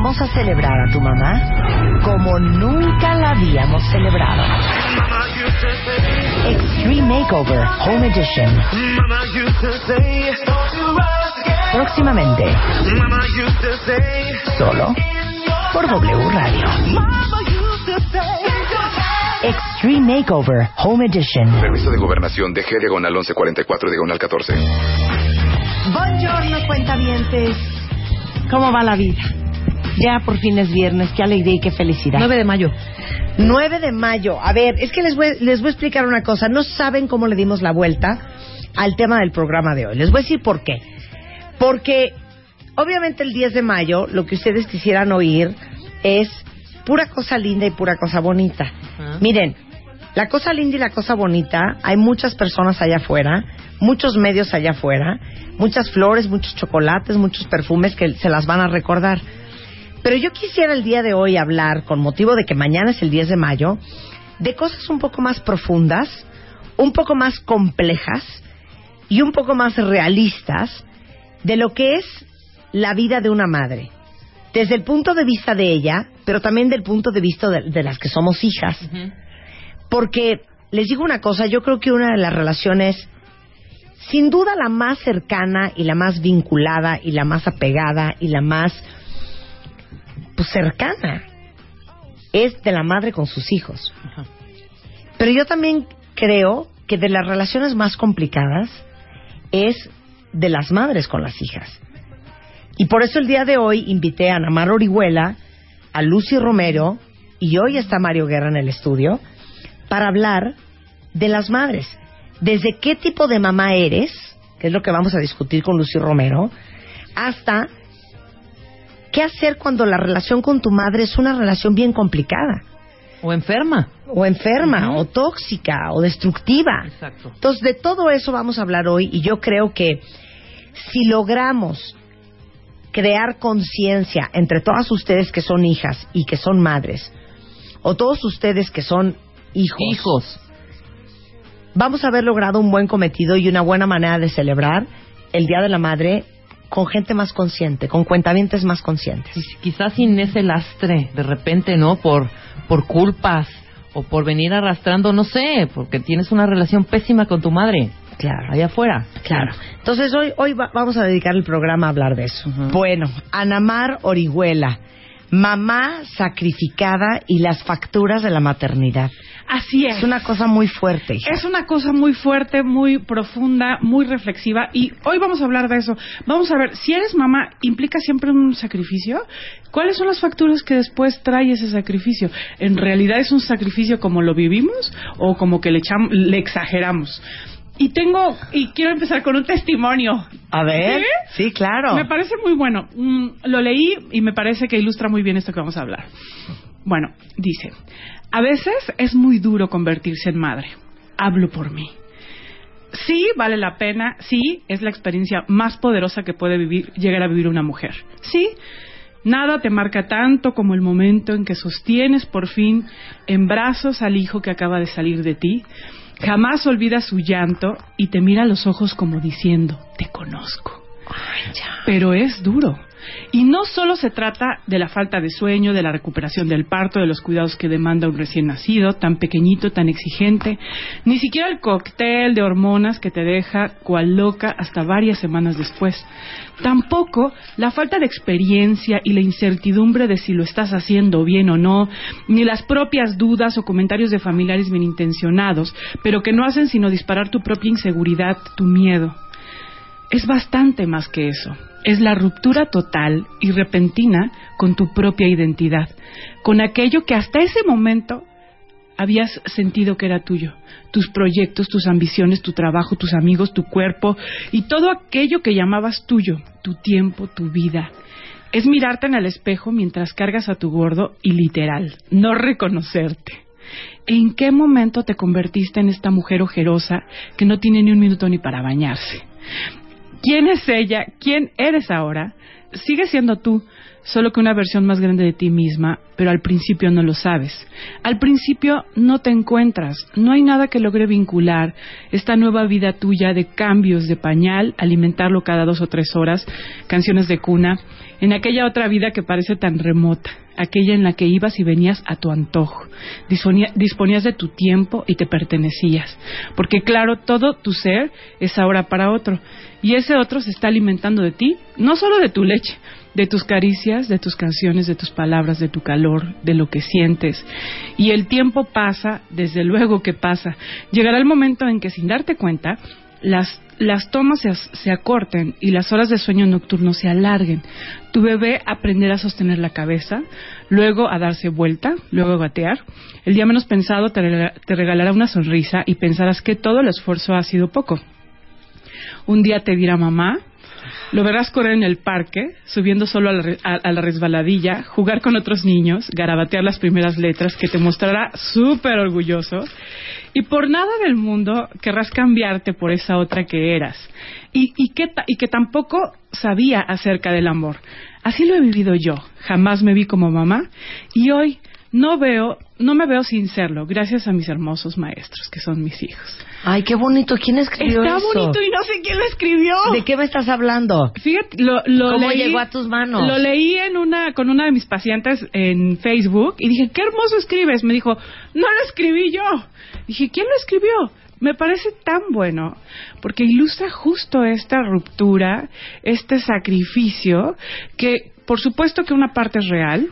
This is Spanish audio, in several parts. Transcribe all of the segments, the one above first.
Vamos a celebrar a tu mamá como nunca la habíamos celebrado. Extreme Makeover Home Edition. Próximamente. Solo por W Radio. Extreme Makeover Home Edition. Permiso de gobernación de G diagonal 1144 diagonal 14. Buongiorno, cuentavientes. ¿Cómo va la vida? Ya por fin es viernes, qué alegría y qué felicidad. 9 de mayo. 9 de mayo. A ver, es que les voy, les voy a explicar una cosa. No saben cómo le dimos la vuelta al tema del programa de hoy. Les voy a decir por qué. Porque, obviamente, el 10 de mayo, lo que ustedes quisieran oír es pura cosa linda y pura cosa bonita. Miren, la cosa linda y la cosa bonita, hay muchas personas allá afuera, muchos medios allá afuera, muchas flores, muchos chocolates, muchos perfumes que se las van a recordar. Pero yo quisiera el día de hoy hablar, con motivo de que mañana es el 10 de mayo, de cosas un poco más profundas, un poco más complejas y un poco más realistas de lo que es la vida de una madre. Desde el punto de vista de ella, pero también del punto de vista de, de las que somos hijas. Porque, les digo una cosa, yo creo que una de las relaciones, sin duda la más cercana y la más vinculada y la más apegada y la más pues cercana es de la madre con sus hijos. Pero yo también creo que de las relaciones más complicadas es de las madres con las hijas. Y por eso el día de hoy invité a Ana Mar Orihuela, a Lucy Romero y hoy está Mario Guerra en el estudio para hablar de las madres. Desde qué tipo de mamá eres, que es lo que vamos a discutir con Lucy Romero, hasta qué hacer cuando la relación con tu madre es una relación bien complicada. O enferma. O enferma, o tóxica, o destructiva. Exacto. Entonces, de todo eso vamos a hablar hoy y yo creo que si logramos crear conciencia entre todas ustedes que son hijas y que son madres, o todos ustedes que son hijos, Hijos. vamos a haber logrado un buen cometido y una buena manera de celebrar el Día de la Madre con gente más consciente, con cuentavientes más conscientes. Quizás sin ese lastre, de repente, ¿no? Por, por culpas o por venir arrastrando, no sé, porque tienes una relación pésima con tu madre. Claro. Allá afuera. Claro. Entonces hoy, hoy va- vamos a dedicar el programa a hablar de eso. Bueno, Anamar Orihuela, mamá sacrificada y las facturas de la maternidad. Así es. Es una cosa muy fuerte. hija. Es una cosa muy fuerte, muy profunda, muy reflexiva y hoy vamos a hablar de eso. Vamos a ver, si eres mamá, ¿implica siempre un sacrificio? ¿Cuáles son las facturas que después trae ese sacrificio? ¿En realidad es un sacrificio como lo vivimos o como que le, echam- le exageramos? Y tengo, y quiero empezar con un testimonio. A ver. ¿Sí? Sí, claro. Me parece muy bueno. Mm, lo leí y me parece que ilustra muy bien esto que vamos a hablar. Bueno, dice, a veces es muy duro convertirse en madre. Hablo por mí. Sí, vale la pena. Sí, es la experiencia más poderosa que puede vivir, llegar a vivir una mujer. Sí, nada te marca tanto como el momento en que sostienes por fin en brazos al hijo que acaba de salir de ti. Jamás olvidas su llanto y te mira a los ojos como diciendo, te conozco. Pero es duro. Y no solo se trata de la falta de sueño, de la recuperación del parto, de los cuidados que demanda un recién nacido, tan pequeñito, tan exigente, ni siquiera el cóctel de hormonas que te deja cual loca hasta varias semanas después. Tampoco la falta de experiencia y la incertidumbre de si lo estás haciendo bien o no, ni las propias dudas o comentarios de familiares bien intencionados, pero que no hacen sino disparar tu propia inseguridad, tu miedo es bastante más que eso. Es la ruptura total y repentina con tu propia identidad, con aquello que hasta ese momento habías sentido que era tuyo, tus proyectos, tus ambiciones, tu trabajo, tus amigos, tu cuerpo y todo aquello que llamabas tuyo, tu tiempo, tu vida. Es mirarte en el espejo mientras cargas a tu gordo y literal, no reconocerte. ¿En qué momento te convertiste en esta mujer ojerosa que no tiene ni un minuto ni para bañarse? ¿Quién es ella? ¿Quién eres ahora? Sigue siendo tú, solo que una versión más grande de ti misma, pero al principio no lo sabes. Al principio no te encuentras, no hay nada que logre vincular esta nueva vida tuya de cambios de pañal, alimentarlo cada dos o tres horas, canciones de cuna, en aquella otra vida que parece tan remota, aquella en la que ibas y venías a tu antojo, disponía- disponías de tu tiempo y te pertenecías, porque claro, todo tu ser es ahora para otro, y ese otro se está alimentando de ti, no solo de tu leche, de tus caricias, de tus canciones, de tus palabras, de tu calor, de lo que sientes. Y el tiempo pasa, desde luego que pasa. Llegará el momento en que sin darte cuenta, las, las tomas se, se acorten y las horas de sueño nocturno se alarguen. Tu bebé aprenderá a sostener la cabeza, luego a darse vuelta, luego a gatear. El día menos pensado te regalará una sonrisa y pensarás que todo el esfuerzo ha sido poco. Un día te dirá mamá, lo verás correr en el parque, subiendo solo a la, a- la resbaladilla, jugar con otros niños, garabatear las primeras letras que te mostrará súper orgulloso. Y por nada del mundo querrás cambiarte por esa otra que eras. Y, y, que, y que tampoco sabía acerca del amor. Así lo he vivido yo. Jamás me vi como mamá. Y hoy no veo, no me veo sin serlo, gracias a mis hermosos maestros, que son mis hijos. Ay, qué bonito. ¿Quién escribió Está eso? bonito y no sé quién lo escribió. ¿De qué me estás hablando? Fíjate, lo, lo ¿Cómo leí- llegó a tus manos? Lo leí en una, con una de mis pacientes en Facebook y dije, qué hermoso escribes. Me dijo, no lo escribí yo. Dije, ¿quién lo escribió? Me parece tan bueno porque ilustra justo esta ruptura, este sacrificio, que por supuesto que una parte es real,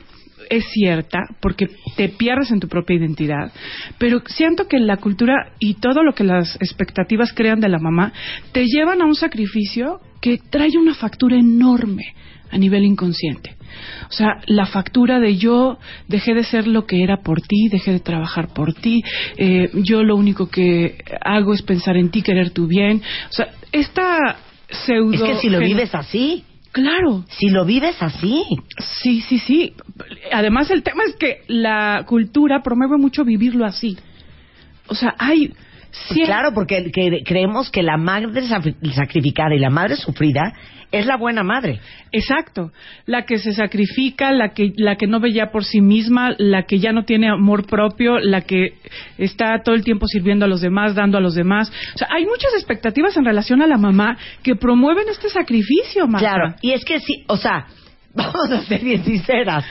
es cierta porque te pierdes en tu propia identidad, pero siento que la cultura y todo lo que las expectativas crean de la mamá te llevan a un sacrificio que trae una factura enorme a nivel inconsciente. O sea, la factura de yo dejé de ser lo que era por ti, dejé de trabajar por ti, eh, yo lo único que hago es pensar en ti, querer tu bien. O sea, esta pseudo... Es que si lo vives así, Claro, si lo vives así. Sí, sí, sí. Además, el tema es que la cultura promueve mucho vivirlo así. O sea, hay... Pues claro, porque que- creemos que la madre sacrificada y la madre sufrida es la buena madre. Exacto. La que se sacrifica, la que, la que no ve ya por sí misma, la que ya no tiene amor propio, la que está todo el tiempo sirviendo a los demás, dando a los demás. O sea, hay muchas expectativas en relación a la mamá que promueven este sacrificio, Marta. Claro, y es que sí, o sea, vamos a ser bien sinceras.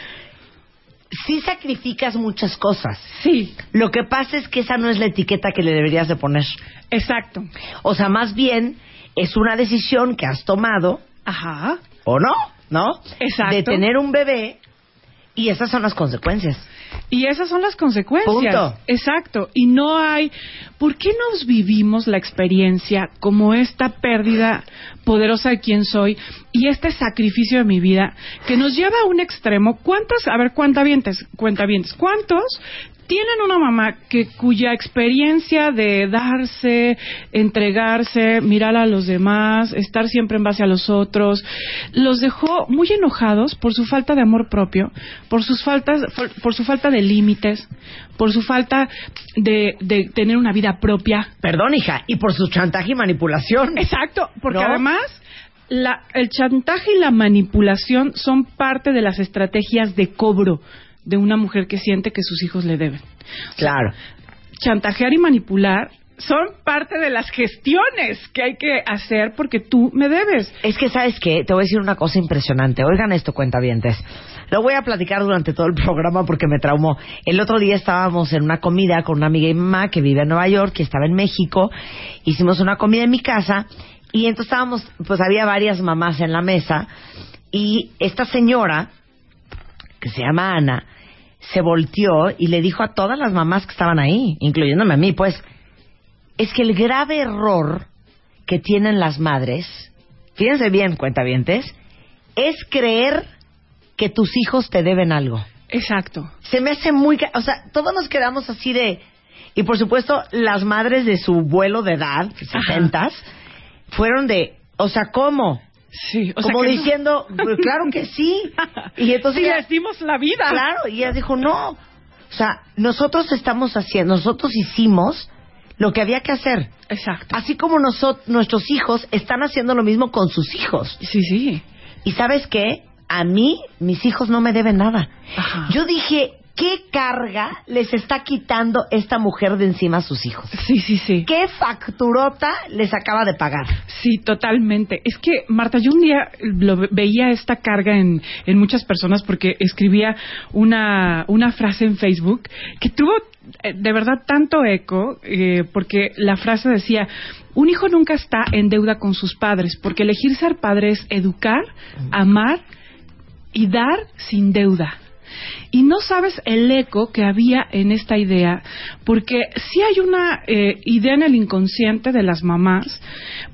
Sí sacrificas muchas cosas. Sí, Lo que pasa es que esa no es la etiqueta que le deberías de poner. exacto. O sea, más bien es una decisión que has tomado, Ajá. ¿o no? ¿No? Exacto. De tener un bebé y esas son las consecuencias. Y esas son las consecuencias. Punto. Exacto. Y no hay. ¿Por qué nos vivimos la experiencia como esta pérdida poderosa de quién soy y este sacrificio de mi vida que nos lleva a un extremo? ¿Cuántas, a ver, cuentavientes, cuentavientes, cuántos tienen una mamá que cuya experiencia de darse, entregarse, mirar a los demás, estar siempre en base a los otros, los dejó muy enojados por su falta de amor propio, por sus faltas, por, por su falta de límites, por su falta de, de tener una vida propia. Perdón, hija, y por su chantaje y manipulación. Exacto, porque ¿No? además la, el chantaje y la manipulación son parte de las estrategias de cobro de una mujer que siente que sus hijos le deben. Claro. chantajear y manipular son parte de las gestiones que hay que hacer porque tú me debes. Es que, ¿sabes qué? Te voy a decir una cosa impresionante. Oigan esto, cuentavientes. Lo voy a platicar durante todo el programa porque me traumó. El otro día estábamos en una comida con una amiga y mamá que vive en Nueva York, que estaba en México. Hicimos una comida en mi casa y entonces estábamos, pues había varias mamás en la mesa y esta señora, que se llama Ana, se volteó y le dijo a todas las mamás que estaban ahí, incluyéndome a mí, pues, es que el grave error que tienen las madres, fíjense bien, cuentavientes, es creer que tus hijos te deben algo. Exacto. Se me hace muy... O sea, todos nos quedamos así de... Y por supuesto, las madres de su vuelo de edad, sesentas, fueron de... O sea, ¿cómo? Sí, o sea Como no. diciendo, "Pues claro que sí. Y entonces Sí, ella- les dimos la vida. Claro, y ella dijo, no. O sea, nosotros estamos haciendo, nosotros hicimos lo que había que hacer. Exacto. Así como nosotros, nuestros hijos están haciendo lo mismo con sus hijos. Sí, sí. Y sabes qué? A mí, mis hijos no me deben nada. Ajá. Yo dije, ¿qué carga les está quitando esta mujer de encima a sus hijos? Sí, sí, sí. ¿Qué facturota les acaba de pagar? Sí, totalmente. Es que, Marta, yo un día lo ve- veía esta carga en, en muchas personas porque escribía una, una frase en Facebook que tuvo eh, de verdad tanto eco, eh, porque la frase decía, un hijo nunca está en deuda con sus padres, porque elegir ser padre es educar, amar y dar sin deuda. Y no sabes el eco que había en esta idea, porque sí hay una eh, idea en el inconsciente de las mamás,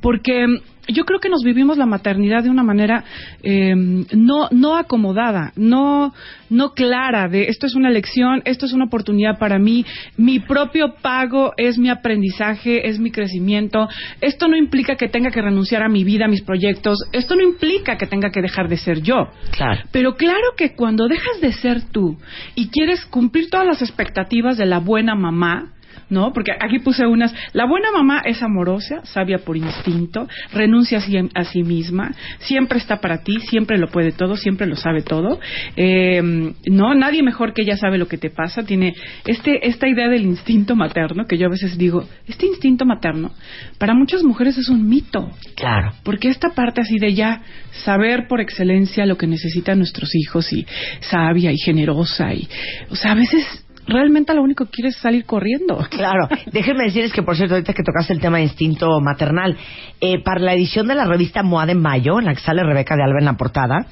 porque yo creo que nos vivimos la maternidad de una manera eh, no, no acomodada, no, no clara de esto es una elección, esto es una oportunidad para mí, mi propio pago es mi aprendizaje, es mi crecimiento, esto no implica que tenga que renunciar a mi vida, a mis proyectos, esto no implica que tenga que dejar de ser yo. Claro. Pero claro que cuando dejas de ser tú y quieres cumplir todas las expectativas de la buena mamá, ¿no? Porque aquí puse unas. La buena mamá es amorosa, sabia por instinto, renuncia a sí, a sí misma, siempre está para ti, siempre lo puede todo, siempre lo sabe todo. Eh, no, nadie mejor que ella sabe lo que te pasa. Tiene este, esta idea del instinto materno, que yo a veces digo, este instinto materno, para muchas mujeres es un mito. Claro. Porque esta parte así de ya saber por excelencia lo que necesitan nuestros hijos y sabia y generosa y, o sea, a veces realmente lo único que quieres es salir corriendo. Claro, déjenme decirles que, por cierto, ahorita que tocaste el tema de instinto maternal, eh, para la edición de la revista MOA de Mayo, en la que sale Rebeca de Alba en la portada,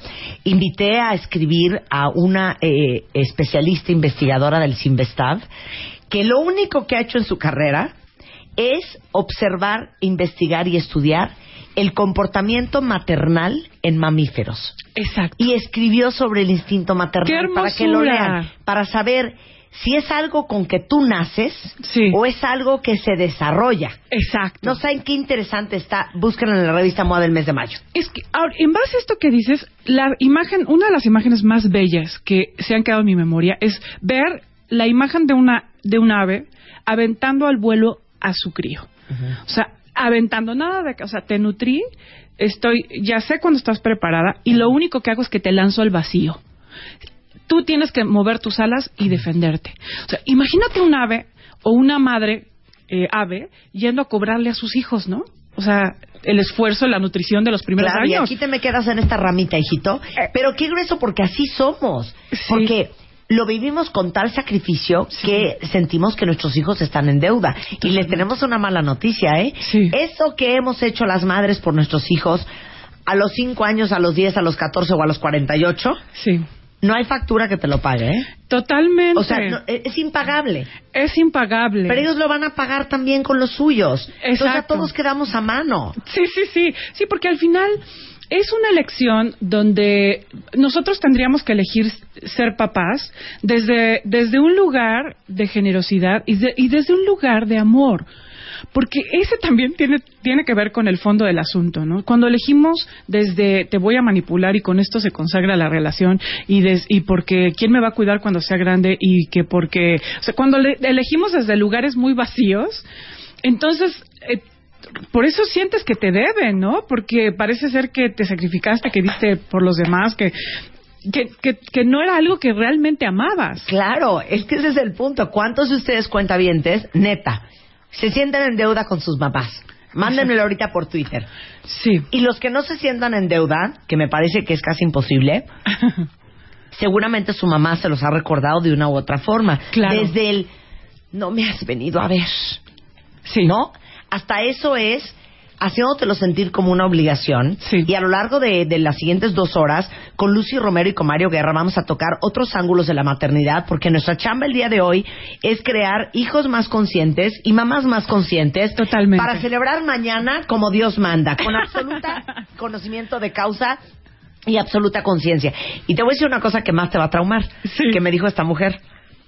invité a escribir a una eh, especialista investigadora del Sinvestav, que lo único que ha hecho en su carrera es observar, investigar y estudiar el comportamiento maternal en mamíferos. Exacto. Y escribió sobre el instinto maternal ¡Qué para que lo lean, para saber si es algo con que tú naces Sí. o es algo que se desarrolla. Exacto. No saben qué interesante está. Búsquenlo en la revista Moda del mes de mayo. Es que, ahora, en base a esto que dices, la imagen, una de las imágenes más bellas que se han quedado en mi memoria es ver la imagen de una, de un ave aventando al vuelo a su crío. O sea, aventando nada de, o sea, te nutrí, estoy, ya sé cuando estás preparada y lo único que hago es que te lanzo al vacío. Tú tienes que mover tus alas y defenderte. O sea, imagínate un ave o una madre eh, ave yendo a cobrarle a sus hijos, ¿no? O sea, el esfuerzo, la nutrición de los primeros Claro, y años. aquí te me quedas en esta ramita, hijito. Pero qué grueso, porque así somos. Sí. Porque lo vivimos con tal sacrificio que sentimos que nuestros hijos están en deuda. Y les tenemos una mala noticia, ¿eh? Sí. Eso que hemos hecho las madres por nuestros hijos a los 5 años, a los 10, a los 14 o a los 48, Sí, no hay factura que te lo pague, ¿eh? totalmente. O sea, no- es impagable. es impagable. Pero ellos lo van a pagar también con los suyos. Entonces ya Exacto. todos quedamos a mano. Sí, sí, sí. Sí, porque al final es una elección donde nosotros tendríamos que elegir ser papás desde, desde un lugar de generosidad y, de- y desde un lugar de amor. Porque ese también tiene, tiene que ver con el fondo del asunto, ¿no? Cuando elegimos desde te voy a manipular y con esto se consagra la relación y, porque quién me va a cuidar cuando sea grande y que porque, o sea, cuando le- elegimos desde lugares muy vacíos, entonces eh, por eso sientes que te deben, ¿no? Porque parece ser que te sacrificaste, que diste por los demás, que, que, que, que no era algo que realmente amabas. Claro, es que ese es el punto. ¿Cuántos de ustedes cuentavientes, neta, se sienten en deuda con sus mamás? Mándenmelo ahorita por Twitter. Sí. Y los que no se sientan en deuda, que me parece que es casi imposible, seguramente su mamá se los ha recordado de una u otra forma. Claro. Desde el no me has venido a ver, Sí. ¿no? Hasta eso es haciéndotelo sentir como una obligación. Sí. Y a lo largo de, de las siguientes dos horas, con Lucy Romero y con Mario Guerra, vamos a tocar otros ángulos de la maternidad, porque nuestra chamba el día de hoy es crear hijos más conscientes y mamás más conscientes. Totalmente. Para celebrar mañana como Dios manda, con absoluta conocimiento de causa y absoluta conciencia. Y te voy a decir una cosa que más te va a traumar, Sí. que me dijo esta mujer,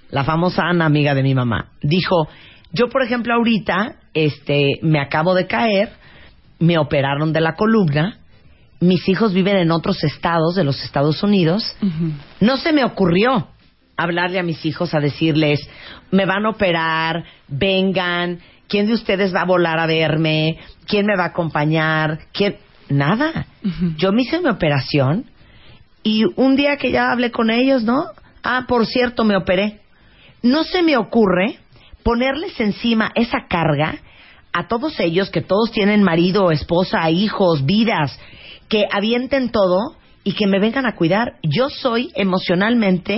la famosa Ana, amiga de mi mamá. Dijo, yo por ejemplo ahorita, este, me acabo de caer, me operaron de la columna, mis hijos viven en otros estados de los Estados Unidos, no se me ocurrió hablarle a mis hijos a decirles, me van a operar, vengan, ¿quién de ustedes va a volar a verme? ¿Quién me va a acompañar? ¿Quién? Nada. Yo me hice mi operación y un día que ya hablé con ellos, ¿no? Ah, por cierto, me operé. No se me ocurre ponerles encima esa carga a todos ellos, que todos tienen marido, esposa, hijos, vidas, que avienten todo y que me vengan a cuidar. Yo soy emocionalmente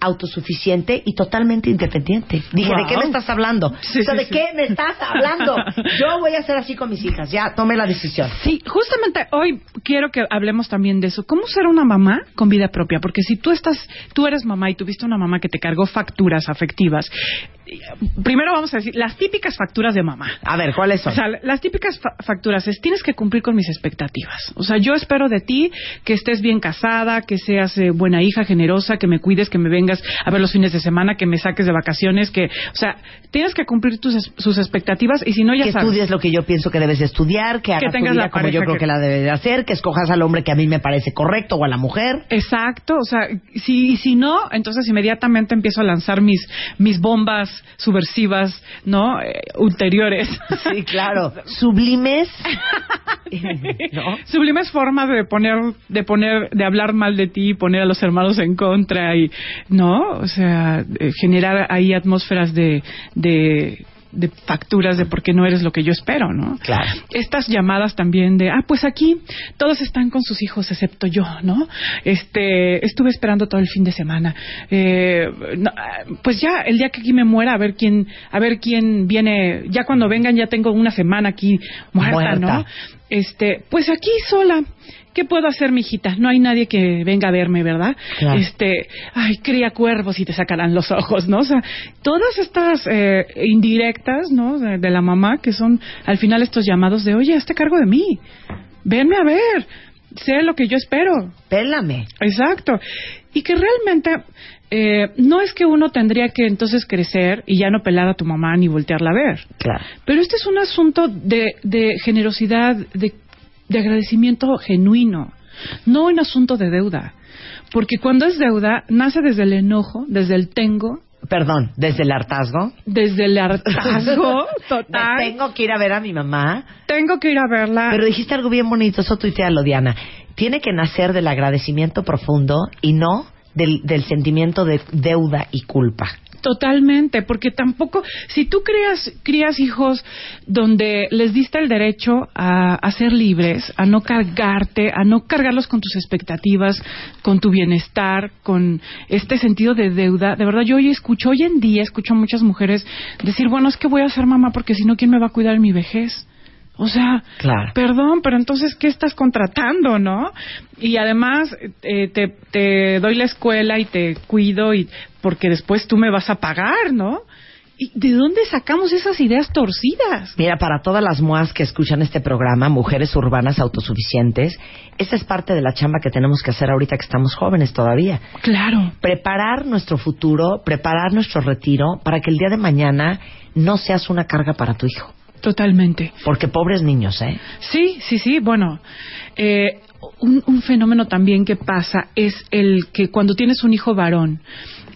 autosuficiente y totalmente independiente. Dije, ¿de qué me estás hablando? Sí, o sea, sí, ¿de sí. qué me estás hablando? Yo voy a ser así con mis hijas. Ya, tome la decisión. Sí, justamente hoy quiero que hablemos también de eso. ¿Cómo ser una mamá con vida propia? Porque si tú estás, tú eres mamá y tuviste una mamá que te cargó facturas afectivas, primero vamos a decir las típicas facturas de mamá. A ver, ¿cuáles son? O sea, las típicas fa- facturas es tienes que cumplir con mis expectativas. O sea, yo espero de ti que estés bien casada, que seas eh, buena hija, generosa, que me cuides, que me vengas a ver los fines de semana, que me saques de vacaciones, que, o sea, tienes que cumplir tus, sus expectativas y si no ya que sabes. estudies lo que yo pienso que debes de estudiar, que hagas tu tengas vida la como yo creo que- que la debes de hacer, que escojas al hombre que a mí me parece correcto o a la mujer. Exacto, o sea, si, si no, entonces inmediatamente empiezo a lanzar mis, mis bombas subversivas, ¿no? Eh, ulteriores. Sí, claro. Sublimes. ¿No? Sublimes formas de poner, de poner, de hablar mal de ti, poner a los hermanos en contra y, ¿no? O sea, eh, generar ahí atmósferas de, de, de facturas de por qué no eres lo que yo espero, ¿no? Claro. Estas llamadas también de, ah, pues aquí todos están con sus hijos excepto yo, ¿no? Este, estuve esperando todo el fin de semana. Eh, no, pues ya, el día que aquí me muera, a ver quién, a ver quién viene, ya cuando vengan ya tengo una semana aquí muerta, Muerta. ¿no? Este, pues aquí sola. ¿Qué puedo hacer, mijita? No hay nadie que venga a verme, ¿verdad? Claro. Este, ay, cría cuervos y te sacarán los ojos, ¿no? O sea, todas estas eh, indirectas, ¿no? De, de la mamá, que son al final estos llamados de, oye, hazte cargo de mí. Venme a ver. Sé lo que yo espero. Pélame. Exacto. Y que realmente eh, no es que uno tendría que entonces crecer y ya no pelar a tu mamá ni voltearla a ver. Claro. Pero este es un asunto de, de generosidad, de, de agradecimiento genuino, no un asunto de deuda. Porque cuando es deuda, nace desde el enojo, desde el tengo, Perdón, desde el hartazgo. desde el hartazgo Me total. tengo que ir a ver a mi mamá. Tengo que ir a verla. Pero dijiste algo bien bonito, eso tuitealo, Diana. Tiene que nacer del agradecimiento profundo y no del, del sentimiento de deuda y culpa. Totalmente, porque tampoco, si tú crías, crías hijos donde les diste el derecho a, a ser libres, a no cargarte, a no cargarlos con tus expectativas, con tu bienestar, con este sentido de deuda, de verdad yo hoy escucho, hoy en día escucho a muchas mujeres decir, bueno, es que voy a ser mamá porque si no, ¿quién me va a cuidar en mi vejez? O sea, Claro. perdón, pero entonces, ¿qué estás contratando, no? Y además, eh, te, te doy la escuela y te cuido y porque después tú me vas a pagar, ¿no? ¿Y de dónde sacamos esas ideas torcidas? Mira, para todas las moas que escuchan este programa, mujeres urbanas autosuficientes, esta es parte de la chamba que tenemos que hacer ahorita que estamos jóvenes todavía. Claro. Preparar nuestro futuro, preparar nuestro retiro para que el día de mañana no seas una carga para tu hijo. Totalmente. Porque pobres niños, ¿eh? Sí, sí, sí. Bueno, eh, un, un fenómeno también que pasa es el que cuando tienes un hijo varón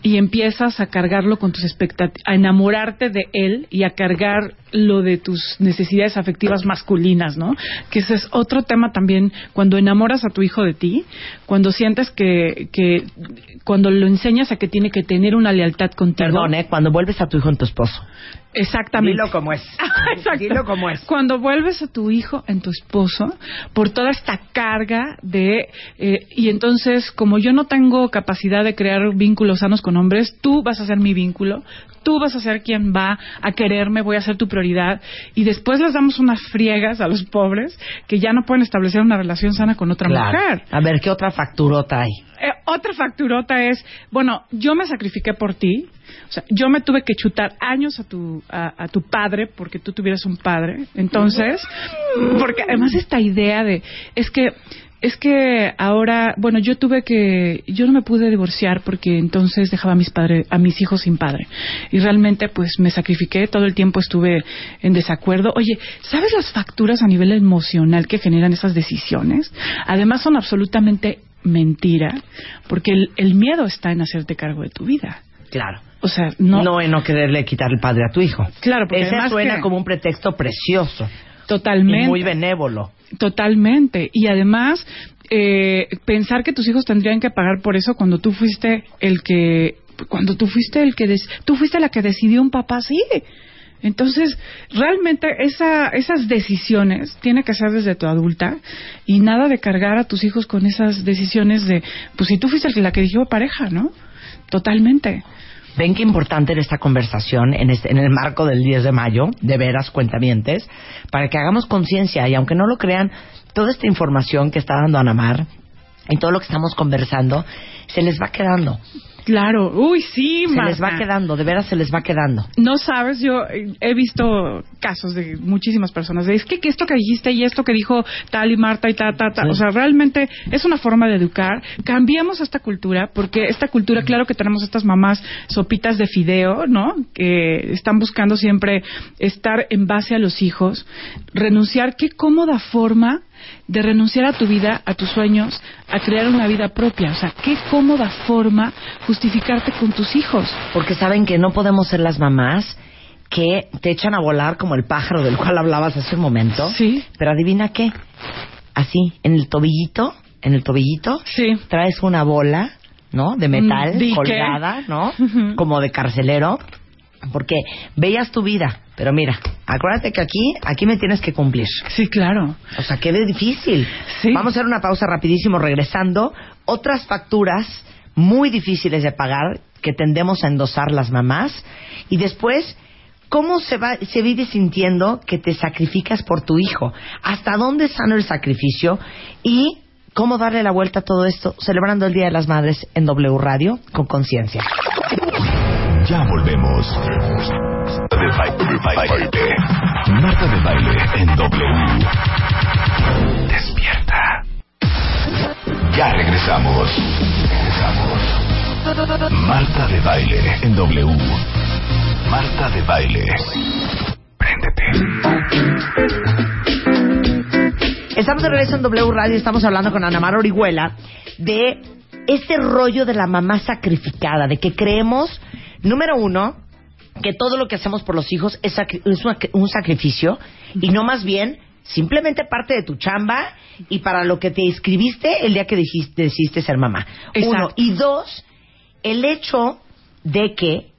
y empiezas a cargarlo con tus expectativas, a enamorarte de él y a cargar lo de tus necesidades afectivas masculinas, ¿no? Que ese es otro tema también, cuando enamoras a tu hijo de ti, cuando sientes que, que cuando lo enseñas a que tiene que tener una lealtad contigo. Perdón, ¿eh? Cuando vuelves a tu hijo en tu esposo. Exactamente. Dilo como es. Exacto. Dilo como es. Cuando vuelves a tu hijo en tu esposo por toda esta carga de eh, y entonces como yo no tengo capacidad de crear vínculos sanos con hombres, tú vas a ser mi vínculo, tú vas a ser quien va a quererme, voy a ser tu prioridad y después les damos unas friegas a los pobres que ya no pueden establecer una relación sana con otra Claro. mujer. A ver, ¿qué otra facturota hay? Eh, otra facturota es, bueno, yo me sacrifiqué por ti, o sea, yo me tuve que chutar años a tu, a, a tu padre porque tú tuvieras un padre, entonces, porque además esta idea de, es que es que ahora, bueno, yo tuve que, yo no me pude divorciar porque entonces dejaba a mis padres, a mis hijos sin padre. Y realmente, pues, me sacrifiqué, todo el tiempo estuve en desacuerdo. Oye, ¿sabes las facturas a nivel emocional que generan esas decisiones? Además son absolutamente mentira, porque el, el miedo está en hacerte cargo de tu vida. Claro. O sea, no. No en no quererle quitar el padre a tu hijo. Claro, porque Ese además suena que- como un pretexto precioso Totalmente. y muy benévolo. Totalmente. Y además, eh, pensar que tus hijos tendrían que pagar por eso cuando tú fuiste el que, cuando tú fuiste el que, des- tú fuiste la que decidió un papá así. Entonces, realmente esa, esas decisiones tiene que ser desde tu adulta y nada de cargar a tus hijos con esas decisiones de, pues si tú fuiste la que dijo pareja, ¿no? Totalmente. Ven qué importante era esta conversación en, este- en el marco del 10 de mayo, de veras cuentamientes, para que hagamos conciencia y aunque no lo crean, toda esta información que está dando Anamar y todo lo que estamos conversando, se les va quedando. Claro. Uy, sí, Se les va quedando, de veras se les va quedando. No sabes, yo he visto casos de muchísimas personas. De, es que, que esto que dijiste y esto que dijo tal y Marta y ta, ta, ta. Sí. O sea, realmente es una forma de educar. Cambiemos esta cultura, porque esta cultura, claro que tenemos estas mamás sopitas de fideo, ¿no? Que están buscando siempre estar en base a los hijos. Renunciar, qué cómoda forma de renunciar a tu vida, a tus sueños, a crear una vida propia. O sea, qué cómoda forma justificarte con tus hijos. Porque saben que no podemos ser las mamás que te echan a volar como el pájaro del cual hablabas hace un momento. Sí. Pero adivina qué, así, en el tobillito, en el tobillito, Sí. traes una bola, ¿no? De metal dique. colgada, ¿no? Como de carcelero. Porque veías tu vida, pero mira, acuérdate que aquí, aquí me tienes que cumplir. Sí, claro. O sea, qué difícil. Sí. Vamos a hacer una pausa rapidísimo regresando. Otras facturas muy difíciles de pagar que tendemos a endosar las mamás. Y después, ¿cómo se, va, se vive sintiendo que te sacrificas por tu hijo? ¿Hasta dónde es sano el sacrificio? Y cómo darle la vuelta a todo esto celebrando el Día de las Madres en W Radio con conciencia. Ya volvemos. De baile. Marta de baile en W. Despierta. Ya regresamos. Regresamos. Marta de baile en W. Marta de baile. Préndete. Estamos de regreso en W Radio, estamos hablando con Ana Mar Orihuela de este rollo de la mamá sacrificada, de que creemos, número uno, que todo lo que hacemos por los hijos es, sacri- es una- un sacrificio y no más bien simplemente parte de tu chamba y para lo que te inscribiste el día que dijiste, decidiste ser mamá. Uno. Exacto. Y dos, el hecho de que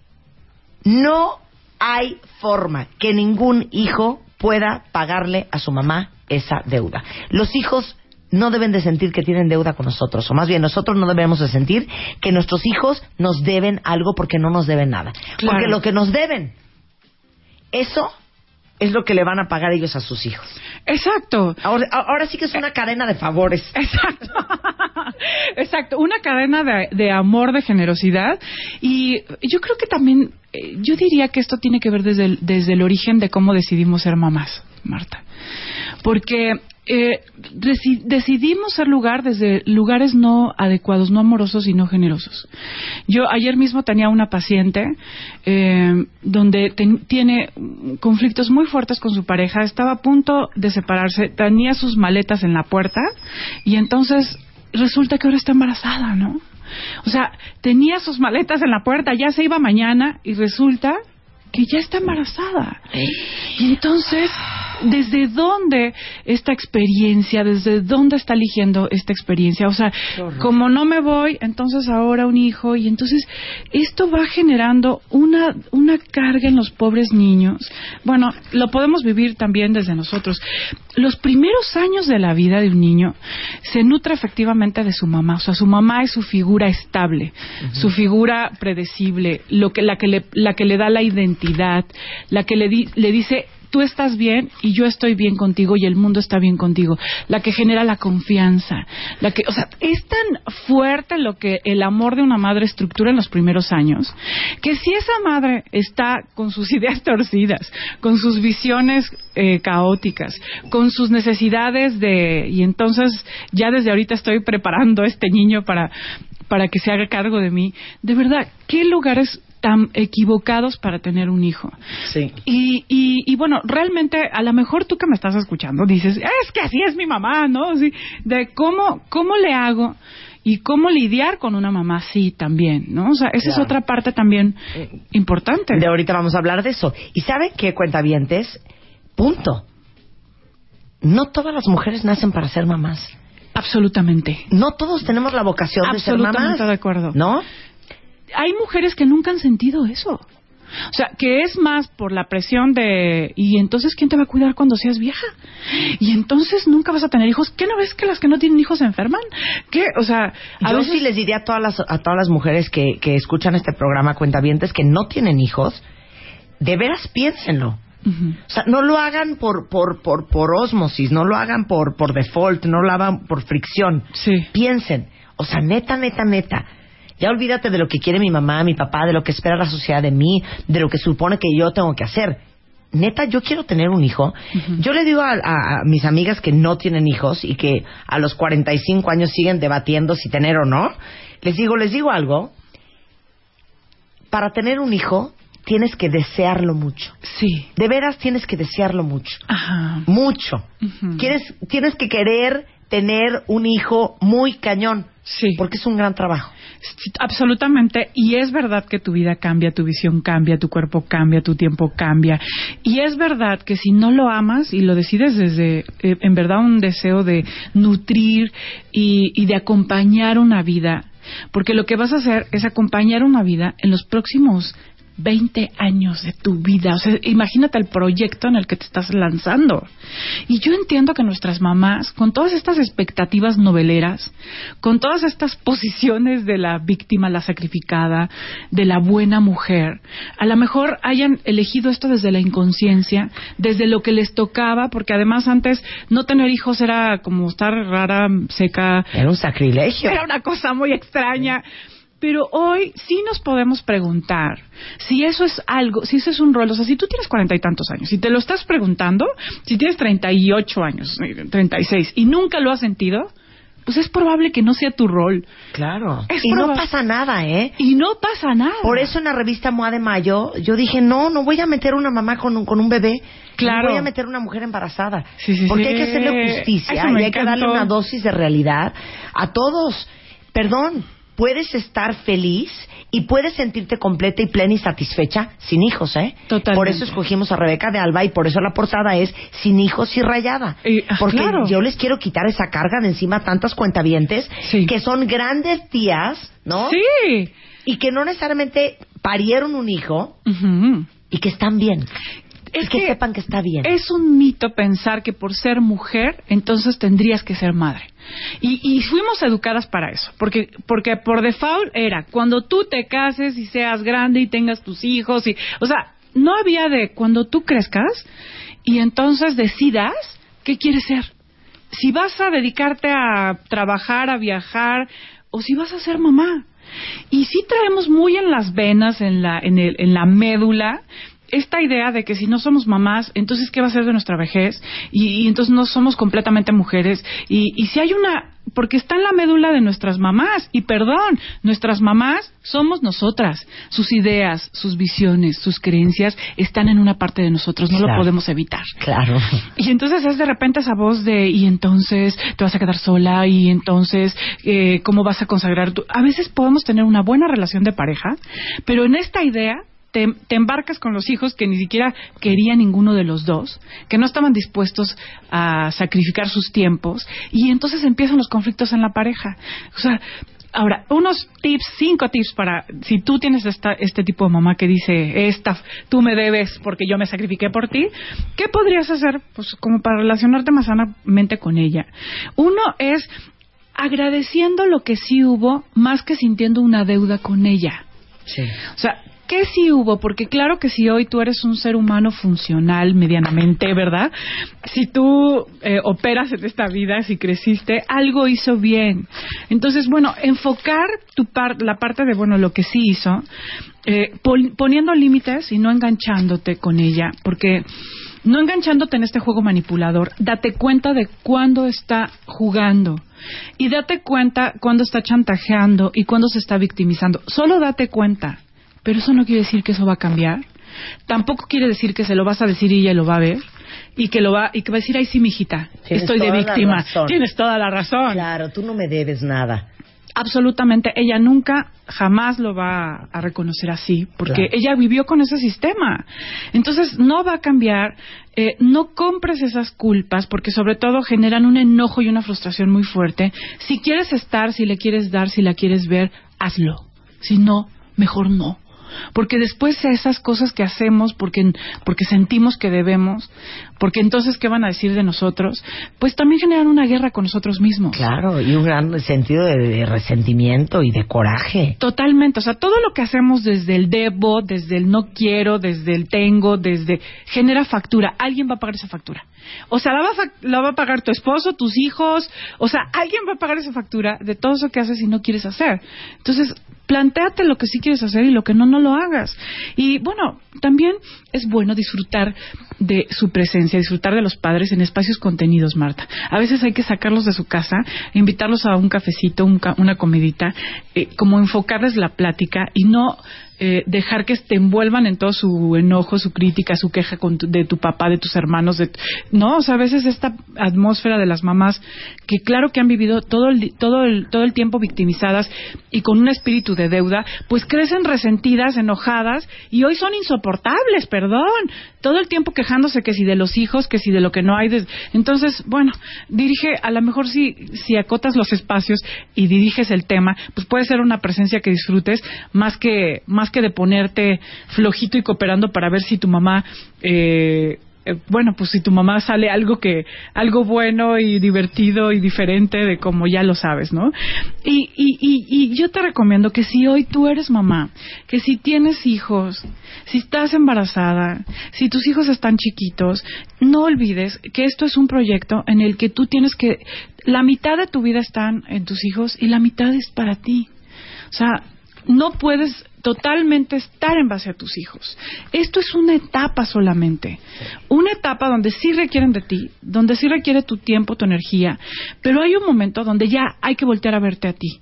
no hay forma que ningún hijo pueda pagarle a su mamá esa deuda. Los hijos no deben de sentir que tienen deuda con nosotros, o más bien nosotros no debemos de sentir que nuestros hijos nos deben algo porque no nos deben nada. Claro. Porque lo que nos deben, eso es lo que le van a pagar ellos a sus hijos. Exacto. Ahora, ahora sí que es una cadena de favores. Exacto. Exacto. Una cadena de, de amor, de generosidad. Y yo creo que también, eh, yo diría que esto tiene que ver desde el, desde el origen de cómo decidimos ser mamás, Marta. Porque eh, deci- decidimos ser lugar desde lugares no adecuados, no amorosos y no generosos. Yo ayer mismo tenía una paciente eh, donde ten- tiene conflictos muy fuertes con su pareja, estaba a punto de separarse, tenía sus maletas en la puerta y entonces resulta que ahora está embarazada, ¿no? O sea, tenía sus maletas en la puerta, ya se iba mañana y resulta que ya está embarazada. Y entonces, ¿desde dónde esta experiencia? ¿Desde dónde está eligiendo esta experiencia? O sea, como no me voy, entonces ahora un hijo. Y entonces, esto va generando una, una carga en los pobres niños. Bueno, lo podemos vivir también desde nosotros. Los primeros años de la vida de un niño se nutre efectivamente de su mamá. O sea, su mamá es su figura estable, su figura predecible, lo que, la, que le, la que le da la identidad, la que le, di- le dice tú estás bien y yo estoy bien contigo y el mundo está bien contigo, la que genera la confianza, la que, o sea, es tan fuerte lo que el amor de una madre estructura en los primeros años, que si esa madre está con sus ideas torcidas, con sus visiones eh, caóticas, con sus necesidades de, y entonces ya desde ahorita estoy preparando a este niño para para que se haga cargo de mí. De verdad, ¿qué lugares tan equivocados para tener un hijo? Sí. Y, y, y bueno, realmente, a lo mejor tú que me estás escuchando dices, es que así es mi mamá, ¿no? Sí, de cómo, cómo le hago y cómo lidiar con una mamá así también, ¿no? O sea, esa es otra parte también importante. De ahorita vamos a hablar de eso. ¿Y saben qué, cuentavientes? Punto. No todas las mujeres nacen para ser mamás. Absolutamente. No todos tenemos la vocación de ser mamás. Absolutamente de acuerdo. ¿No? Hay mujeres que nunca han sentido eso. O sea, que es más por la presión de, y entonces, ¿quién te va a cuidar cuando seas vieja? Y entonces nunca vas a tener hijos. ¿Qué no ves que las que no tienen hijos se enferman? ¿Qué? O sea, a Yo veces... sí les diría a todas las, a todas las mujeres que, que escuchan este programa, cuentavientes, que no tienen hijos, de veras piénsenlo. O sea, no lo hagan por, por, por, por osmosis, no lo hagan por, por default, no lo hagan por fricción. Sí. Piensen, o sea, neta, neta, neta. Ya olvídate de lo que quiere mi mamá, mi papá, de lo que espera la sociedad de mí, de lo que supone que yo tengo que hacer. Neta, yo quiero tener un hijo. Yo le digo a, a- a mis amigas que no tienen hijos y que a los 45 años siguen debatiendo si tener o no. Les digo, les digo algo. Para tener un hijo tienes que desearlo mucho. Sí. De veras tienes que desearlo mucho. Ajá. Mucho. Quieres- tienes que querer tener un hijo muy cañón. Sí. Porque es un gran trabajo. Absolutamente, y es verdad que tu vida cambia, tu visión cambia, tu cuerpo cambia, tu tiempo cambia. Y es verdad que si no lo amas y lo decides desde, eh, en verdad, un deseo de nutrir y, y de acompañar una vida, porque lo que vas a hacer es acompañar una vida en los próximos 20 años de tu vida. O sea, imagínate el proyecto en el que te estás lanzando. Y yo entiendo que nuestras mamás, con todas estas expectativas noveleras, con todas estas posiciones de la víctima, la sacrificada, de la buena mujer, a lo mejor hayan elegido esto desde la inconsciencia, desde lo que les tocaba, porque además antes no tener hijos era como estar rara, seca, Era un sacrilegio. era una cosa muy extraña. Pero hoy sí nos podemos preguntar si eso es algo, si eso es un rol. O sea, si tú tienes cuarenta y tantos años y te lo estás preguntando, si tienes treinta y ocho años, treinta y seis, y nunca lo has sentido, pues es probable que no sea tu rol. Claro. Es y no pasa nada, ¿eh? Y no pasa nada. Por eso en la revista MOA de Mayo yo dije, no, no voy a meter una mamá con un, con un bebé. Claro. No voy a meter una mujer embarazada. Sí, sí, porque sí. hay que hacerle justicia y hay que darle una dosis de realidad a todos. Perdón, puedes estar feliz y puedes sentirte completa y plena y satisfecha sin hijos, ¿eh? Totalmente. Por eso escogimos a Rebeca de Alba y por eso la portada es sin hijos y rayada. Y- ah, porque claro. yo les quiero quitar esa carga de encima a tantas cuentavientes Sí. que son grandes tías, ¿no? Sí. y que no necesariamente parieron un hijo y que están bien. Es y que, que sepan que está bien. Es un mito pensar que por ser mujer, entonces tendrías que ser madre. Y, y fuimos educadas para eso, porque, porque por default era cuando tú te cases y seas grande y tengas tus hijos, y, o sea, no había de cuando tú crezcas y entonces decidas qué quieres ser. Si vas a dedicarte a trabajar, a viajar, o si vas a ser mamá. Y sí traemos muy en las venas, en la, en el, en la médula, esta idea de que si no somos mamás, entonces ¿qué va a ser de nuestra vejez? Y, y entonces no somos completamente mujeres. Y, y si hay una, porque está en la médula de nuestras mamás, y perdón, nuestras mamás somos nosotras. Sus ideas, sus visiones, sus creencias están en una parte de nosotros, no Claro. lo podemos evitar. Claro. Y entonces es de repente esa voz de, y entonces te vas a quedar sola, y entonces, eh, ¿cómo vas a consagrar tu...? A veces podemos tener una buena relación de pareja, pero en esta idea te, te embarcas con los hijos que ni siquiera quería ninguno de los dos, que no estaban dispuestos a sacrificar sus tiempos, y entonces empiezan los conflictos en la pareja. O sea, Ahora, unos tips, cinco tips para, si tú tienes esta, este tipo de mamá que dice, esta, tú me debes porque yo me sacrifiqué por ti, ¿qué podrías hacer? Pues como para relacionarte más sanamente con ella. Uno es agradeciendo lo que sí hubo, más que sintiendo una deuda con ella. Sí. O sea, ¿qué sí hubo? Porque claro que si hoy tú eres un ser humano funcional medianamente, ¿verdad? Si tú eh, operas en esta vida, si creciste, algo hizo bien. Entonces, bueno, enfocar tu par la parte de, bueno, lo que sí hizo, eh, pon- poniendo límites y no enganchándote con ella, porque no enganchándote en este juego manipulador, date cuenta de cuándo está jugando y date cuenta cuándo está chantajeando y cuándo se está victimizando. Solo date cuenta, pero eso no quiere decir que eso va a cambiar. Tampoco quiere decir que se lo vas a decir y ella lo va a ver y que lo va y que va a decir, "Ay, sí, mijita, Tienes estoy de víctima." Tienes toda la razón. Claro, tú no me debes nada. Absolutamente, ella nunca jamás lo va a reconocer así, porque Claro. ella vivió con ese sistema. Entonces, no va a cambiar, eh, no compres esas culpas, porque sobre todo generan un enojo y una frustración muy fuerte. Si quieres estar, si le quieres dar, si la quieres ver, hazlo. Si no, mejor no. Porque después esas cosas que hacemos, porque, porque sentimos que debemos, porque entonces, ¿qué van a decir de nosotros? Pues también generan una guerra con nosotros mismos. Claro, y un gran sentido de, de resentimiento y de coraje. Totalmente, o sea, todo lo que hacemos desde el debo, desde el no quiero, desde el tengo, desde genera factura. Alguien va a pagar esa factura. O sea, la va, a la va a pagar tu esposo, tus hijos, o sea, alguien va a pagar esa factura de todo eso que haces y no quieres hacer. Entonces, planteate lo que sí quieres hacer y lo que no, no lo hagas. Y bueno, también es bueno disfrutar de su presencia, disfrutar de los padres en espacios contenidos, Marta. A veces hay que sacarlos de su casa, invitarlos a un cafecito, un ca- una comidita, eh, como enfocarles la plática y no eh, dejar que te envuelvan en todo su enojo, su crítica, su queja con tu- de tu papá, de tus hermanos, de, no, o sea, a veces esta atmósfera de las mamás que claro que han vivido todo el, todo el, todo el tiempo victimizadas y con un espíritu de deuda, pues crecen resentidas, enojadas y hoy son insoportables, perdón, todo el tiempo quejándose que si de los hijos, que si de lo que no hay, de- entonces, bueno, dirige, a lo mejor si, si acotas los espacios y diriges el tema, pues puede ser una presencia que disfrutes más que, más que de ponerte flojito y cooperando para ver si tu mamá, eh, eh, bueno, pues si tu mamá sale algo que, algo bueno y divertido y diferente de como ya lo sabes, ¿no? Y, y, y, y yo te recomiendo que si hoy tú eres mamá, que si tienes hijos, si estás embarazada, si tus hijos están chiquitos, no olvides que esto es un proyecto en el que tú tienes que, la mitad de tu vida están en tus hijos y la mitad es para ti. O sea, no puedes totalmente estar en base a tus hijos. Esto es una etapa solamente. Una etapa donde sí requieren de ti, donde sí requiere tu tiempo, tu energía, pero hay un momento donde ya hay que voltear a verte a ti.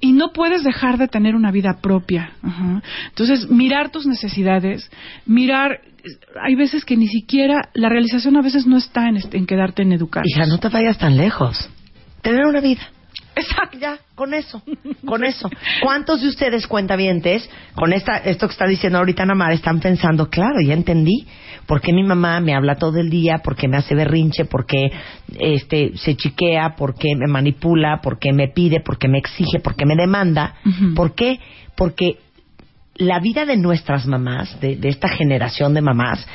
Y no puedes dejar de tener una vida propia. Ajá. Entonces, mirar tus necesidades, mirar... Hay veces que ni siquiera la realización a veces no está en, en quedarte en educar. Hija, no te vayas tan lejos. Tener una vida. Exacto. Ya, con eso, con eso. ¿Cuántos de ustedes, cuentavientes, con esta, esto que está diciendo ahorita Namar, están pensando, claro, ya entendí, por qué mi mamá me habla todo el día, por qué me hace berrinche, por qué este, se chiquea, por qué me manipula, por qué me pide, por qué me exige, por qué me demanda? Ujú. ¿Por qué? Porque la vida de nuestras mamás, de, de esta generación de mamás,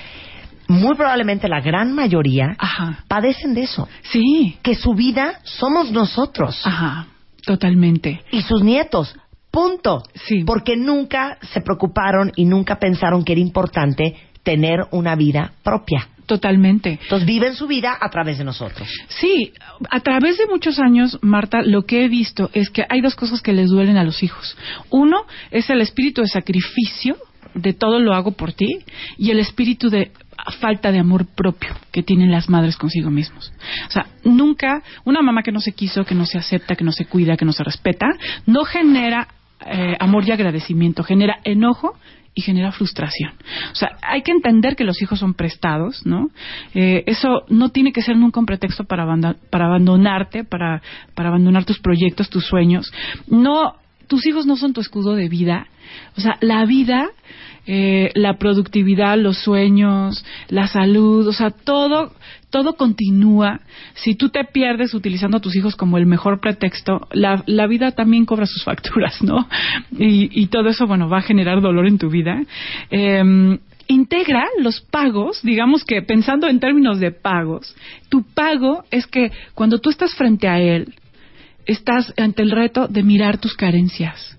muy probablemente la gran mayoría, Ajá. padecen de eso. Sí. Que su vida somos nosotros Ajá. Totalmente. y sus nietos. Punto. Sí. Porque nunca se preocuparon y nunca pensaron que era importante tener una vida propia. Totalmente. Entonces viven su vida a través de nosotros. Sí, a través de muchos años, Marta, lo que he visto es que hay dos cosas que les duelen a los hijos. Uno es el espíritu de sacrificio, de todo lo hago por ti, y el espíritu de falta de amor propio que tienen las madres consigo mismos. O sea, nunca una mamá que no se quiso, que no se acepta, que no se cuida, que no se respeta, no genera eh, amor y agradecimiento, genera enojo y genera frustración. O sea, hay que entender que los hijos son prestados, ¿no? Eh, eso no tiene que ser nunca un pretexto para, abandonarte, para, para abandonar tus proyectos, tus sueños. No, tus hijos no son tu escudo de vida. O sea, la vida, eh, la productividad, los sueños, la salud, o sea, todo, todo continúa. Si tú te pierdes utilizando a tus hijos como el mejor pretexto, la, la vida también cobra sus facturas, ¿no? Y, y todo eso, bueno, va a generar dolor en tu vida. Eh, integra los pagos, digamos que pensando en términos de pagos, tu pago es que cuando tú estás frente a él, estás ante el reto de mirar tus carencias.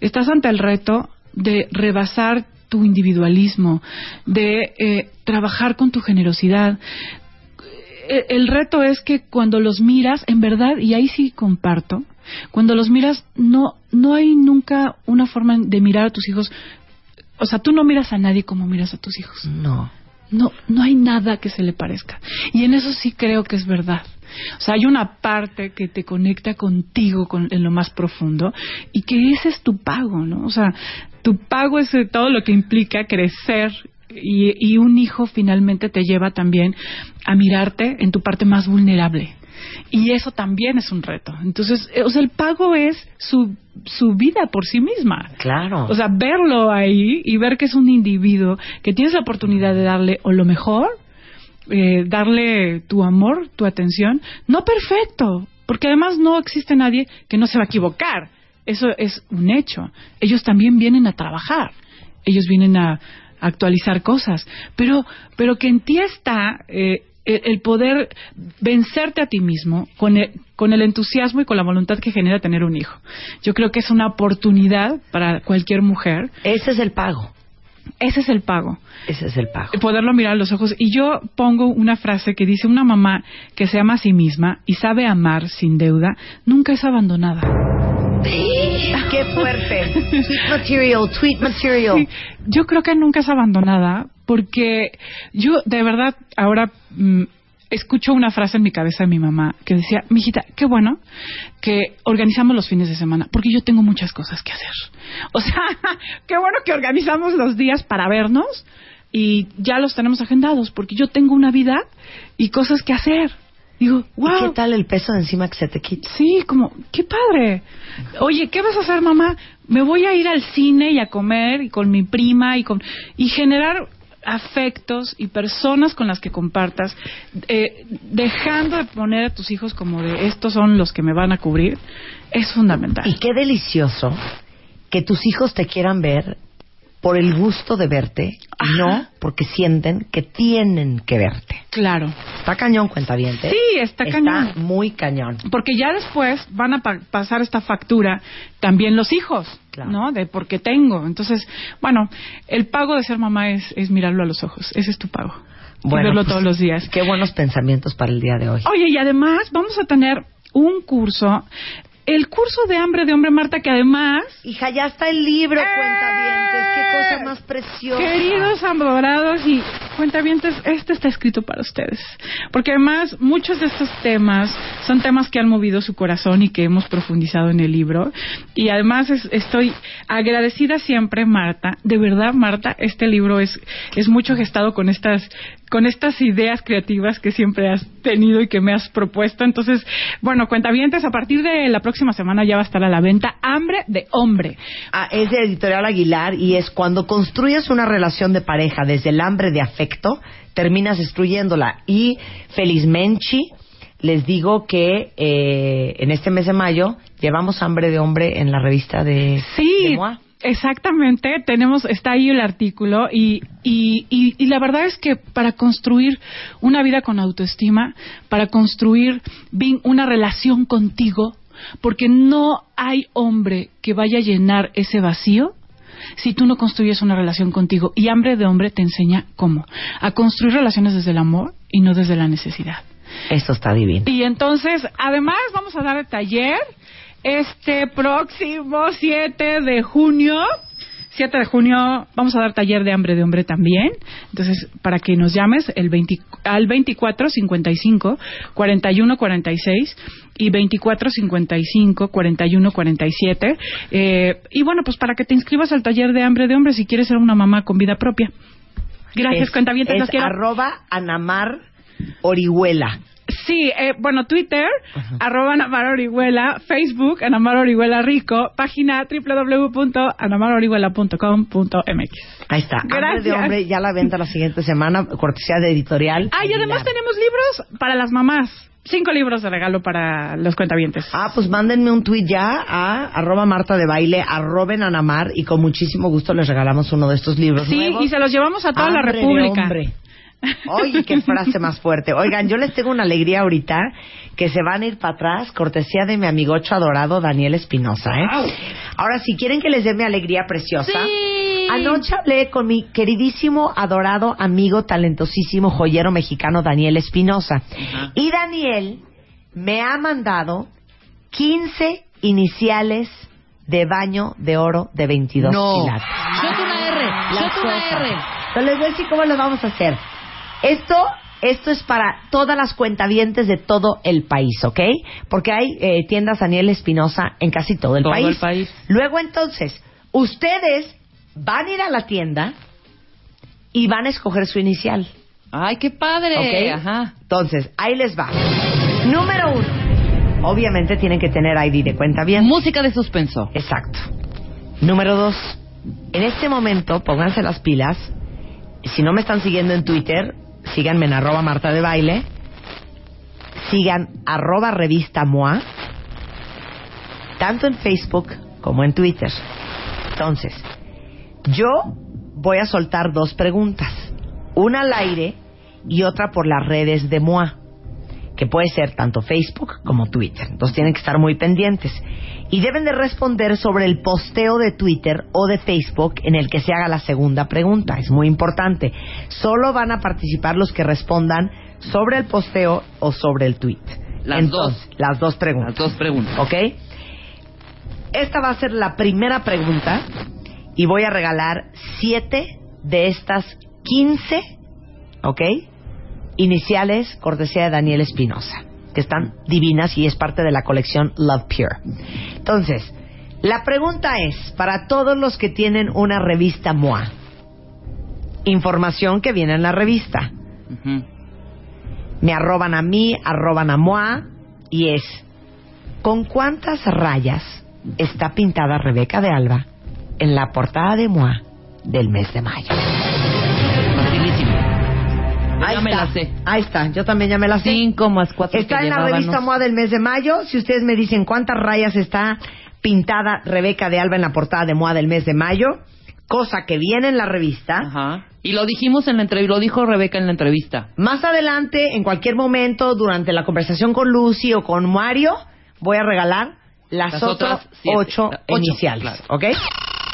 Estás ante el reto de rebasar tu individualismo, de eh, trabajar con tu generosidad. Eh, El reto es que cuando los miras, en verdad, y ahí sí comparto, cuando los miras, no, no hay nunca una forma de mirar a tus hijos. O sea, tú no miras a nadie como miras a tus hijos. No. No, no hay nada que se le parezca. Y en eso sí creo que es verdad. O sea, hay una parte que te conecta contigo con, en lo más profundo y que ese es tu pago, ¿no? O sea, tu pago es eh, todo lo que implica crecer y, y un hijo finalmente te lleva también a mirarte en tu parte más vulnerable. Y eso también es un reto. Entonces, eh, o sea, el pago es su, su vida por sí misma. Claro. O sea, verlo ahí y ver que es un individuo que tienes la oportunidad de darle o lo mejor, eh, darle tu amor, tu atención, no perfecto, porque además no existe nadie que no se va a equivocar. Eso es un hecho. Ellos también vienen a trabajar. Ellos vienen a, actualizar cosas. Pero, pero que en ti está eh, el, el poder vencerte a ti mismo con el, con el entusiasmo y con la voluntad que genera tener un hijo. Yo creo que es una oportunidad para cualquier mujer. Ese es el pago. Ese es el pago. Ese es el pago. Poderlo mirar a los ojos. Y yo pongo una frase que dice, una mamá que se ama a sí misma y sabe amar sin deuda, nunca es abandonada. ¡Qué fuerte! Tweet material, tweet material. Sí, yo creo que nunca es abandonada porque yo de verdad ahora mm, escucho una frase en mi cabeza de mi mamá que decía, mijita, qué bueno que organizamos los fines de semana porque yo tengo muchas cosas que hacer. O sea, qué bueno que organizamos los días para vernos y ya los tenemos agendados porque yo tengo una vida y cosas que hacer. Digo, ¿Y wow. qué tal el peso de encima que se te quita? Sí, como, qué padre. Oye, ¿qué vas a hacer, mamá? Me voy a ir al cine y a comer y con mi prima y con y generar afectos y personas con las que compartas, eh, dejando de poner a tus hijos como de estos son los que me van a cubrir, es fundamental. Y qué delicioso que tus hijos te quieran ver por el gusto de verte Ajá. y no porque sienten que tienen que verte. Claro. Está cañón, cuenta bien. Sí, está cañón. muy cañón. Porque ya después van a pa- pasar esta factura también los hijos, Claro. ¿no? De porque tengo. Entonces, bueno, el pago de ser mamá es, es mirarlo a los ojos. Ese es tu pago. Y verlo pues, todos los días. Qué buenos pensamientos para el día de hoy. Oye, y además vamos a tener un curso, el curso de hambre de hombre Marta, que además, Hija, ya está el libro, ¡Eh! cuentavientes. Qué cosa más preciosa. queridos adorados y cuentavientes, este está escrito para ustedes. Porque además muchos de estos temas son temas que han movido su corazón y que hemos profundizado en el libro. Y además es- estoy agradecida siempre, Marta. De verdad, Marta, este libro es, es mucho gestado con estas con estas ideas creativas que siempre has tenido y que me has propuesto. Entonces, bueno, cuentavientes, a partir de la próxima semana ya va a estar a la venta Hambre de Hombre. Ah, es de Editorial Aguilar y es cuando construyes una relación de pareja desde el hambre de afecto, terminas destruyéndola. Y felizmente les digo que eh, en este mes de mayo llevamos hambre de hombre en la revista de, Sí, de Moa. exactamente. Tenemos, está ahí el artículo y, y, y, y la verdad es que para construir una vida con autoestima, para construir una relación contigo, porque no hay hombre que vaya a llenar ese vacío si tú no construyes una relación contigo. Y hambre de hombre te enseña cómo. A construir relaciones desde el amor y no desde la necesidad. Esto está divino. Y entonces, además, vamos a dar el taller este próximo 7 de junio. 7 de junio vamos a dar taller de hambre de hombre también. Entonces, para que nos llames el 20 al 24 55 41 46 y 24 55 41 47. Eh, y bueno, pues para que te inscribas al taller de hambre de hombre si quieres ser una mamá con vida propia. Gracias, es, cuentavientes, es quiero. arroba Anamar Orihuela. Sí, eh, bueno, Twitter, arroba Anamar Orihuela, Facebook, Anamar Orihuela Rico, página www.anamarorihuela.com.mx. Ahí está. Hambre de Gracias. hombre ya la venta la siguiente semana, cortesía de editorial. Ah, y además tenemos libros para las mamás. Cinco libros de regalo para los cuentavientes. Ah, pues mándenme un tweet ya a arroba Marta de Baile, arroben Anamar y con muchísimo gusto les regalamos uno de estos libros sí, nuevos. y se los llevamos a toda la Hambre de República. hombre. Oye, qué frase más fuerte. Oigan, yo les tengo una alegría ahorita que se van a ir para atrás, cortesía de mi amigocho adorado Daniel Espinosa, ¿eh? Ahora, si quieren que les dé mi alegría preciosa, Sí. anoche hablé con mi queridísimo, adorado amigo, talentosísimo joyero mexicano Daniel Espinosa. Y Daniel me ha mandado 15 iniciales de baño de oro de 22 No. quilates. Shot una R. Shot una. R. Entonces les voy a decir cómo lo vamos a hacer. Esto, esto es para todas las cuentavientes de todo el país, ¿ok? Porque hay eh, tiendas Daniel Espinosa en casi todo el Todo país. el país. Luego entonces, ustedes van a ir a la tienda y van a escoger su inicial, Ay, qué padre. ¿ok? Ajá. Entonces, ahí les va. Número uno. Obviamente tienen que tener ID de cuenta bien. Música de suspenso. Exacto. Número dos. En este momento, pónganse las pilas. Si no me están siguiendo en Twitter, síganme en arroba Marta de Baile. Sigan arroba revista MOA. Tanto en Facebook como en Twitter. Entonces, yo voy a soltar dos preguntas. Una al aire y otra por las redes de MOA que puede ser tanto Facebook como Twitter. Entonces tienen que estar muy pendientes. Y deben de responder sobre el posteo de Twitter o de Facebook en el que se haga la segunda pregunta. Es muy importante. Solo van a participar los que respondan sobre el posteo o sobre el tweet. Las Entonces, dos. Las dos preguntas. Las dos preguntas. ¿Ok? Esta va a ser la primera pregunta y voy a regalar siete de estas 15, ¿ok? Iniciales, cortesía de Daniel Espinosa, que están divinas y es parte de la colección Love Pure. Entonces, la pregunta es, para todos los que tienen una revista MOA, información que viene en la revista, me arroban a mí, arroban a MOA, y es, ¿con cuántas rayas está pintada Rebeca de Alba en la portada de MOA del mes de mayo? Facilísimo. Yo Ahí ya me la sé. ahí está, yo también ya me la sé. 5 más 4 Está en la revista MOA del mes de mayo. Si ustedes me dicen cuántas rayas está pintada Rebeca de Alba en la portada de MOA del mes de mayo, cosa que viene en la revista. Ajá. Y lo dijimos en la entrevista, lo dijo Rebeca en la entrevista. Más adelante, en cualquier momento, durante la conversación con Lucy o con Mario, voy a regalar las, Las otras otras siete. ocho, Ocho, iniciales, claro. ¿ok?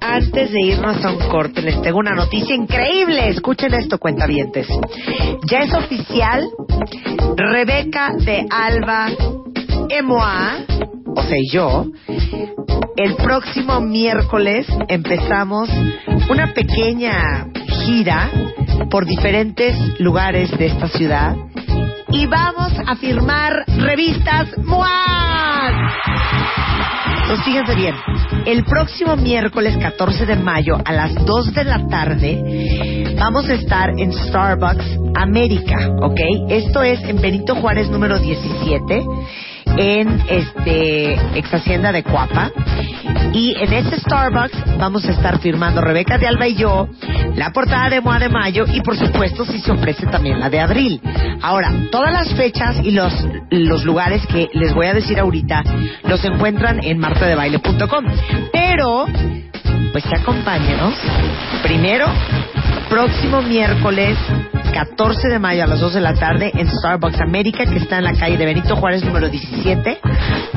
Antes de irnos a un corte, les tengo una noticia increíble. Escuchen esto, cuentavientes. Ya es oficial, Rebeca de Alba Emoa, o sea, yo, el próximo miércoles empezamos una pequeña gira por diferentes lugares de esta ciudad y vamos a firmar revistas MOA. Entonces, fíjense bien, el próximo miércoles 14 de mayo a las 2 de la tarde vamos a estar en Starbucks América, ¿ok? Esto es en Benito Juárez número 17 en este ex hacienda de Cuapa y en este Starbucks vamos a estar firmando Rebeca de Alba y yo la portada de Moa de Mayo y por supuesto si se ofrece también la de abril. Ahora, todas las fechas y los, los lugares que les voy a decir ahorita los encuentran en martadebaile.com. Pero, pues acompáñenos. Primero, próximo miércoles 14 de mayo a las 2 de la tarde en Starbucks América, que está en la calle de Benito Juárez número 17,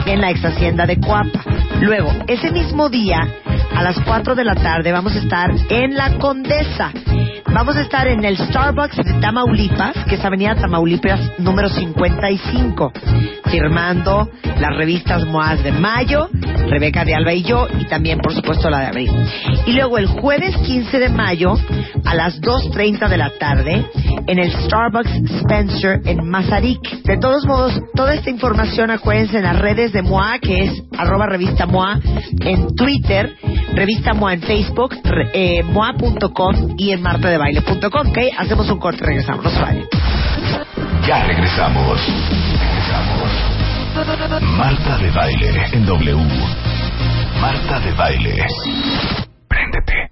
en la ex hacienda de Coapa. Luego, ese mismo día, a las 4 de la tarde, vamos a estar en La Condesa. Vamos a estar en el Starbucks de Tamaulipas, que es Avenida Tamaulipas número 55, firmando las revistas MOAS de mayo, Rebeca de Alba y yo, y también, por supuesto, la de abril. Y luego el jueves 15 de mayo, a las 2.30 de la tarde, en el Starbucks Spencer en Mazarik. De todos modos, toda esta información acuérdense en las redes de MOA, que es arroba revista MOA en Twitter, revista MOA en Facebook, eh, MOA.com y en martadebaile.com. ¿Ok? Hacemos un corte y regresamos. No se vayan. Ya regresamos. Regresamos. Marta de Baile en W. Marta de Baile. Préndete.